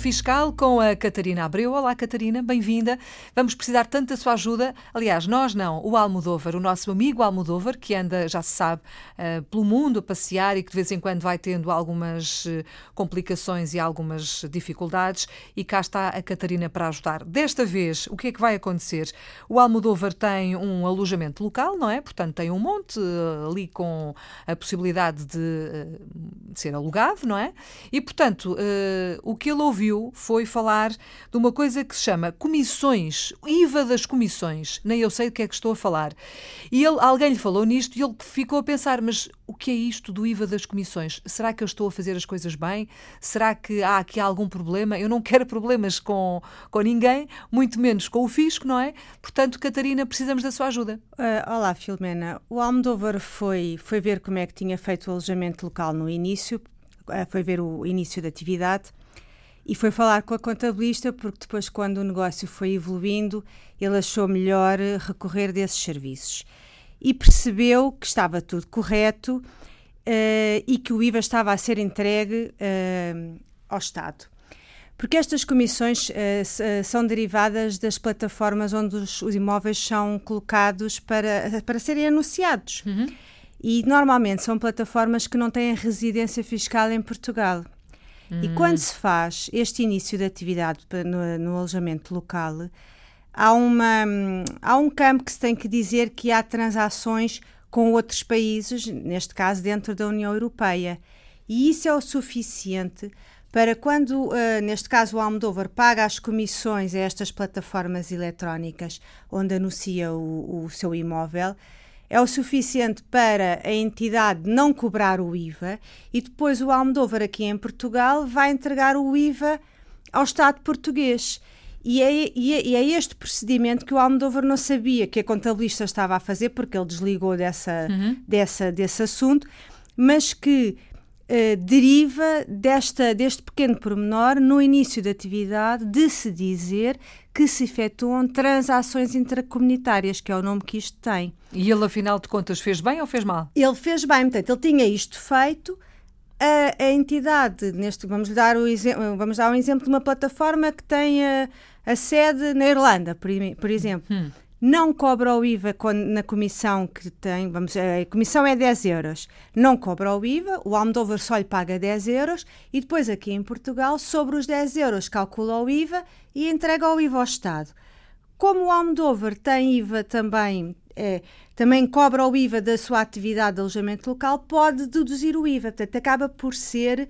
Fiscal com a Catarina Abreu. Olá, Catarina, bem-vinda. Vamos precisar tanto da sua ajuda. Aliás, nós não, o Almodóvar, o nosso amigo Almodóvar, que anda, já se sabe, uh, pelo mundo a passear e que de vez em quando vai tendo algumas uh, complicações e algumas dificuldades. E cá está a Catarina para ajudar. Desta vez, o que é que vai acontecer? O Almodóvar tem um alojamento local, não é? Portanto, tem um monte uh, ali com a possibilidade de, de ser alugado, não é? E, portanto, o que ele ouviu foi falar de uma coisa que se chama comissões, IVA das comissões. Nem eu sei do que é que estou a falar. E ele, alguém lhe falou nisto e ele ficou a pensar: mas o que é isto do IVA das comissões? Será que eu estou a fazer as coisas bem? Será que há aqui algum problema? Eu não quero problemas com, com ninguém, muito menos com o fisco, não é? Portanto, Catarina, precisamos da sua ajuda. Uh, olá, Filomena. O Almodóvar foi, foi ver como é que tinha feito o alojamento local no início, uh, foi ver o início da atividade e foi falar com a contabilista porque depois, quando o negócio foi evoluindo, ele achou melhor recorrer desses serviços. E percebeu que estava tudo correto uh, e que o IVA estava a ser entregue uh, ao Estado. Porque estas comissões uh, são derivadas das plataformas onde os, os, imóveis são colocados para, para serem anunciados. Uhum. E normalmente são plataformas que não têm residência fiscal em Portugal. E quando se faz este início de atividade no, no alojamento local, há, uma, há um campo que se tem que dizer que há transações com outros países, neste caso dentro da União Europeia. E isso é o suficiente para quando, uh, neste caso, o Almodóvar paga as comissões a estas plataformas eletrónicas onde anuncia o, o seu imóvel, é o suficiente para a entidade não cobrar o IVA e depois o Almodóvar aqui em Portugal vai entregar o IVA ao Estado português. E é, e, é, e é, este procedimento que o Almodóvar não sabia que a contabilista estava a fazer, porque ele desligou dessa, uhum. dessa, desse assunto, mas que uh, deriva desta, deste pequeno pormenor no início da atividade de se dizer que se efetuam transações intracomunitárias, que é o nome que isto tem. E ele, afinal de contas, fez bem ou fez mal? Ele fez bem, portanto, ele tinha isto feito. A, a entidade, neste, vamos, dar o, vamos dar um exemplo de uma plataforma que tem a, a sede na Irlanda, por, por exemplo. Hum não cobra o IVA na comissão que tem, vamos, a comissão é 10 euros, não cobra o IVA, o Almodóvar só lhe paga 10 euros e depois aqui em Portugal, sobre os 10 euros, calcula o IVA e entrega o IVA ao Estado. Como o Almodóvar tem IVA também, é, também cobra o IVA da sua atividade de alojamento local, pode deduzir o IVA, portanto acaba por ser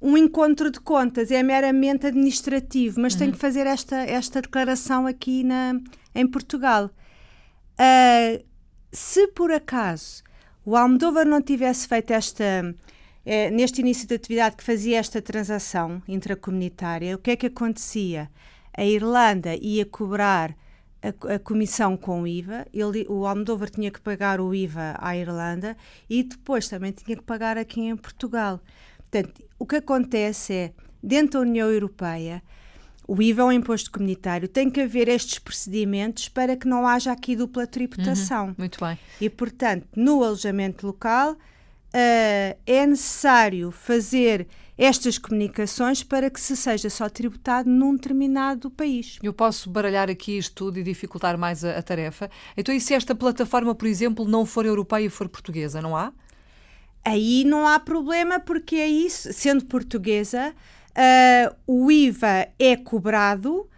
um encontro de contas, é meramente administrativo, mas uhum. tem que fazer esta, esta declaração aqui na, em Portugal. Uh, se por acaso o Almodóvar não tivesse feito esta, eh, neste início de atividade que fazia esta transação intracomunitária, o que é que acontecia? A Irlanda ia cobrar a, a, comissão com o IVA, ele, o Almodóvar tinha que pagar o IVA à Irlanda e depois também tinha que pagar aqui em Portugal. Portanto, o que acontece é, dentro da União Europeia, o IVA é um imposto comunitário, tem que haver estes procedimentos para que não haja aqui dupla tributação. Uhum, muito bem. E, portanto, no alojamento local, uh, é necessário fazer estas comunicações para que se seja só tributado num determinado país. Eu posso baralhar aqui isto tudo e dificultar mais a, a tarefa. Então, e se esta plataforma, por exemplo, não for europeia e for portuguesa, não há? Aí não há problema, porque aí, sendo portuguesa, uh, o IVA é cobrado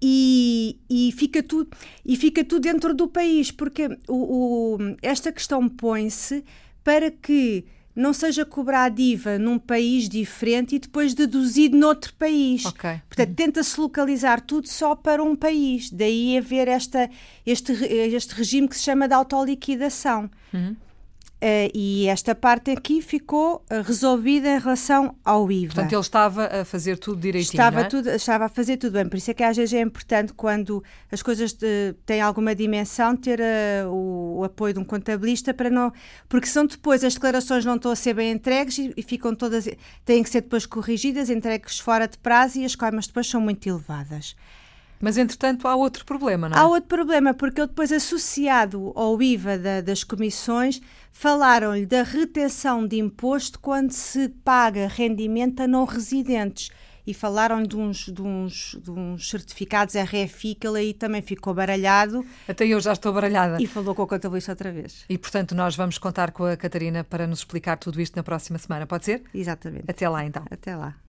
e, e, fica tudo, e fica tudo dentro do país, porque o, o esta questão põe-se para que não seja cobrado IVA num país diferente e depois deduzido noutro país. Okay. Portanto, tenta-se localizar tudo só para um país. Daí haver esta, este, este regime que se chama de autoliquidação. Uhum. Uh, e esta parte aqui ficou uh, resolvida em relação ao IVA. Portanto, ele estava a fazer tudo direitinho. Estava, é? tudo, estava a fazer tudo bem. Por isso é que às vezes é importante, quando as coisas de, têm alguma dimensão, ter uh, o, o, apoio de um contabilista para não. Porque são depois as declarações não estão a ser bem entregues e, e ficam todas. têm que ser depois corrigidas, entregues fora de prazo e as coimas depois são muito elevadas. Mas, entretanto, há outro problema, não é? Há outro problema, porque ele depois, associado ao IVA da, das comissões, falaram-lhe da retenção de imposto quando se paga rendimento a não residentes. e falaram de uns, de uns, de uns certificados RFI que ele aí também ficou baralhado. Até eu já estou baralhada. E falou com o contabilista outra vez. E, portanto, nós vamos contar com a Catarina para nos explicar tudo isto na próxima semana, pode ser? Exatamente. Até lá, então. Até lá.